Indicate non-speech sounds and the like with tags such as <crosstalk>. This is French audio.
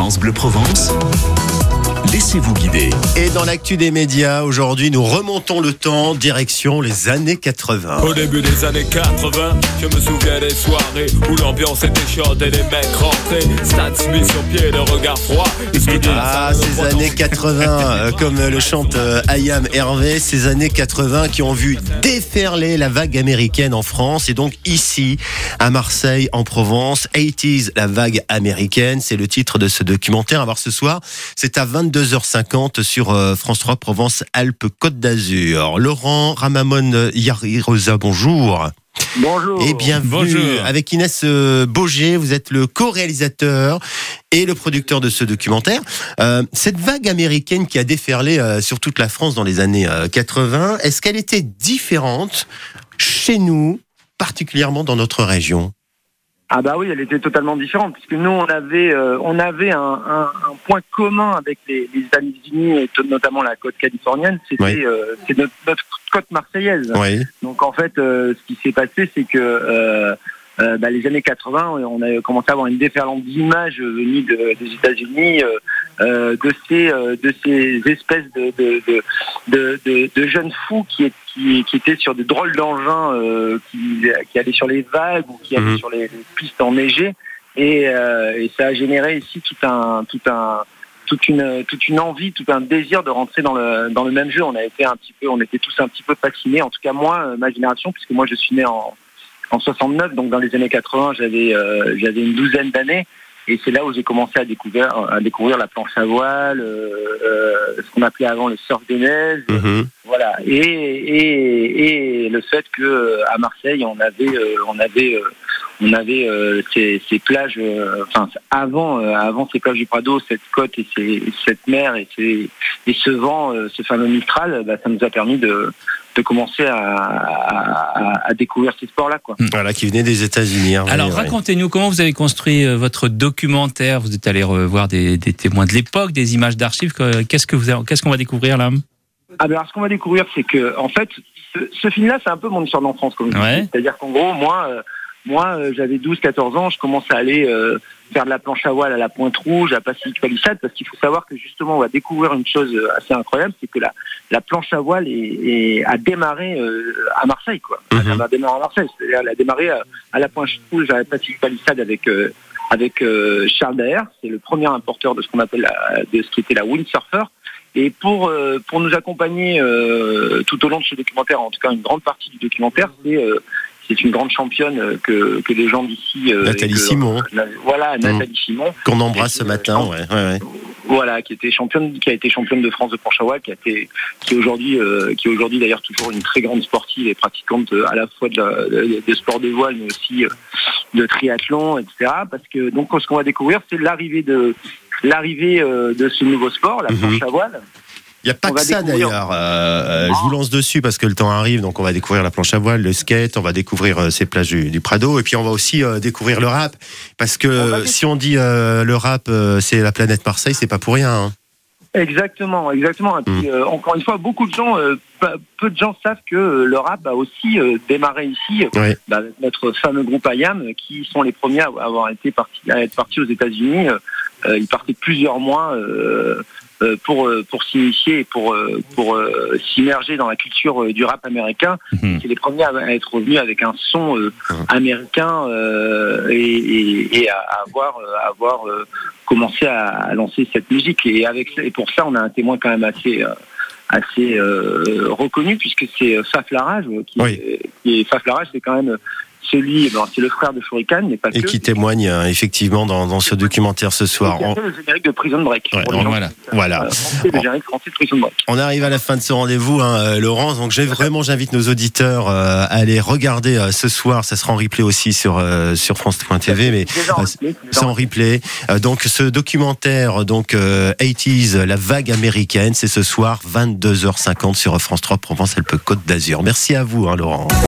France Bleu Provence. Laissez-vous guider. Et dans l'actu des médias, aujourd'hui, nous remontons le temps, direction les années 80. Au début des années 80, je me souviens des soirées où l'ambiance était chaude et les mecs rentraient. Stan Smith sur pied, le regard froid. Ah, ces années 80, euh, <laughs> comme le chante euh, Ayam Hervé, ces années 80 qui ont vu déferler la vague américaine en France et donc ici, à Marseille, en Provence, 80s, la vague américaine, c'est le titre de ce documentaire à voir ce soir. C'est à 22h50 sur euh, France 3 Provence Alpes Côte d'Azur. Laurent Ramamon Yarirosa, bonjour. Bonjour. Et bienvenue Bonjour. avec Inès euh, Boger. Vous êtes le co-réalisateur et le producteur de ce documentaire. Euh, cette vague américaine qui a déferlé euh, sur toute la France dans les années euh, 80, est-ce qu'elle était différente chez nous, particulièrement dans notre région? Ah bah oui, elle était totalement différente puisque nous on avait euh, on avait un, un- un point commun avec les, les États-Unis et notamment la côte californienne, c'était Oui. euh, c'est notre, notre côte marseillaise. Oui. Donc en fait, euh, ce qui s'est passé, c'est que euh, euh, bah, les années 80, on a commencé à avoir une déferlante d'images venues de- des États-Unis, euh, euh, de ces euh, de ces espèces de de, de, de, de- jeunes fous qui, qui, qui étaient sur des drôles d'engins, euh, qui, qui allaient sur les vagues ou qui allaient Mhm. sur les, les pistes enneigées, et, euh, et ça a généré ici tout un tout un toute une toute une envie, tout un désir de rentrer dans le dans le même jeu. On a été un petit peu, on était tous un petit peu fascinés. En tout cas moi, euh, ma génération, puisque moi je suis né en en 69, donc dans les années 80, j'avais euh, j'avais une douzaine d'années. Et c'est là où j'ai commencé à découvrir, à découvrir la planche à voile, euh, euh, ce qu'on appelait avant le surf des neiges, Mhm. voilà. Et, et, et le fait que à Marseille, on avait, euh, on avait, euh, on avait euh, ces, ces plages, enfin avant, euh, avant ces plages du Prado, cette côte et, ces, cette mer et, ces, et ce vent, euh, ce fameux Mistral, bah, ça nous a permis de, de commencer à, à, à- à découvrir ces sports-là, quoi. Voilà, qui venait des États-Unis. hein, Alors racontez-nous comment vous avez construit euh, votre documentaire? Vous êtes allé revoir des, des témoins de l'époque, des images d'archives. Que- Qu'est-ce que vous, avez- qu'est-ce qu'on va découvrir là? Ah ben alors ce qu'on va découvrir, c'est que en fait, ce, ce film-là, c'est un peu mon histoire d'enfance, comme je Ouais. dis. C'est-à-dire qu'en gros, moi, euh, moi, euh, j'avais 12-14 ans, je commençais à aller euh, faire de la planche à voile à la Pointe Rouge, à Pacific Palisade, parce qu'il faut savoir que justement, on va découvrir une chose euh, assez incroyable, c'est que la, la planche à voile est, est- a démarré euh, à Marseille, quoi. Mhm. Elle a démarré à Marseille, c'est-à-dire elle a démarré à, à la Pointe Rouge, à Pacific Palisade avec euh, avec euh, Charles Daher, c'est le premier importeur de ce qu'on appelle la, de ce qui était la windsurfer. Et pour euh, pour nous accompagner euh, tout au long de ce documentaire, en tout cas une grande partie du documentaire, c'est euh, c'est une grande championne euh, que que les gens d'ici euh, Nathalie que- Simon. Na- voilà Nathalie Simon, Qu'on embrasse ce euh, matin, ouais, ouais, ouais. voilà qui était championne qui a été championne de France de planche à voile, qui a été qui est aujourd'hui euh, qui aujourd'hui d'ailleurs toujours une très grande sportive et pratiquante euh, à la fois de, la, de- des sports de voile mais aussi euh, de triathlon etc. Parce que donc ce qu'on va découvrir c'est l'arrivée de l'arrivée euh, de ce nouveau sport, la Mhm. planche à voile. Il n'y a pas On que ça d'ailleurs. Euh, euh, je vous lance dessus parce que le temps arrive. Donc on va découvrir la planche à voile, le skate, on va découvrir euh, ces plages du, du Prado et puis on va aussi euh, découvrir le rap. Parce que On si on dit euh, le rap, c'est la planète Marseille, c'est pas pour rien. hein. Exactement, exactement. Et puis, euh, encore une fois, beaucoup de gens, peu de gens savent que le rap a aussi démarré ici bah, avec notre fameux groupe IAM, qui sont les premiers à avoir été partis, à être partis aux États-Unis. Euh, ils partaient plusieurs mois euh, euh, pour pour s'initier et pour pour euh, s'immerger dans la culture du rap américain. Mhm. C'est les premiers à être revenus avec un son euh, Mhm. américain euh, et, et, et à avoir à avoir euh, commencé à, lancer cette musique. Et avec et pour ça, on a un témoin quand même assez euh, assez euh, reconnu puisque c'est Faf Larage qui, Oui. qui est Faf Larage, c'est quand même celui, ben, c'est le frère de Shuriken, mais pas Et que. qui témoigne euh, effectivement dans, dans ce documentaire ce soir. A On, le générique de Prison Break. Ouais, on- voilà, qui- voilà. euh, français, le générique français de Prison Break. on arrive à la fin de ce rendez-vous, hein, euh, Laurence. Donc j'ai vraiment, j'invite nos auditeurs euh, à aller regarder ce soir. Ça sera en replay aussi sur sur France.tv, mais C'est en replay. Donc ce documentaire, donc euh, 80s, la vague américaine, c'est ce soir 22h50 sur France 3 Provence Alpes Côte d'Azur. Merci à vous, hein, Laurent.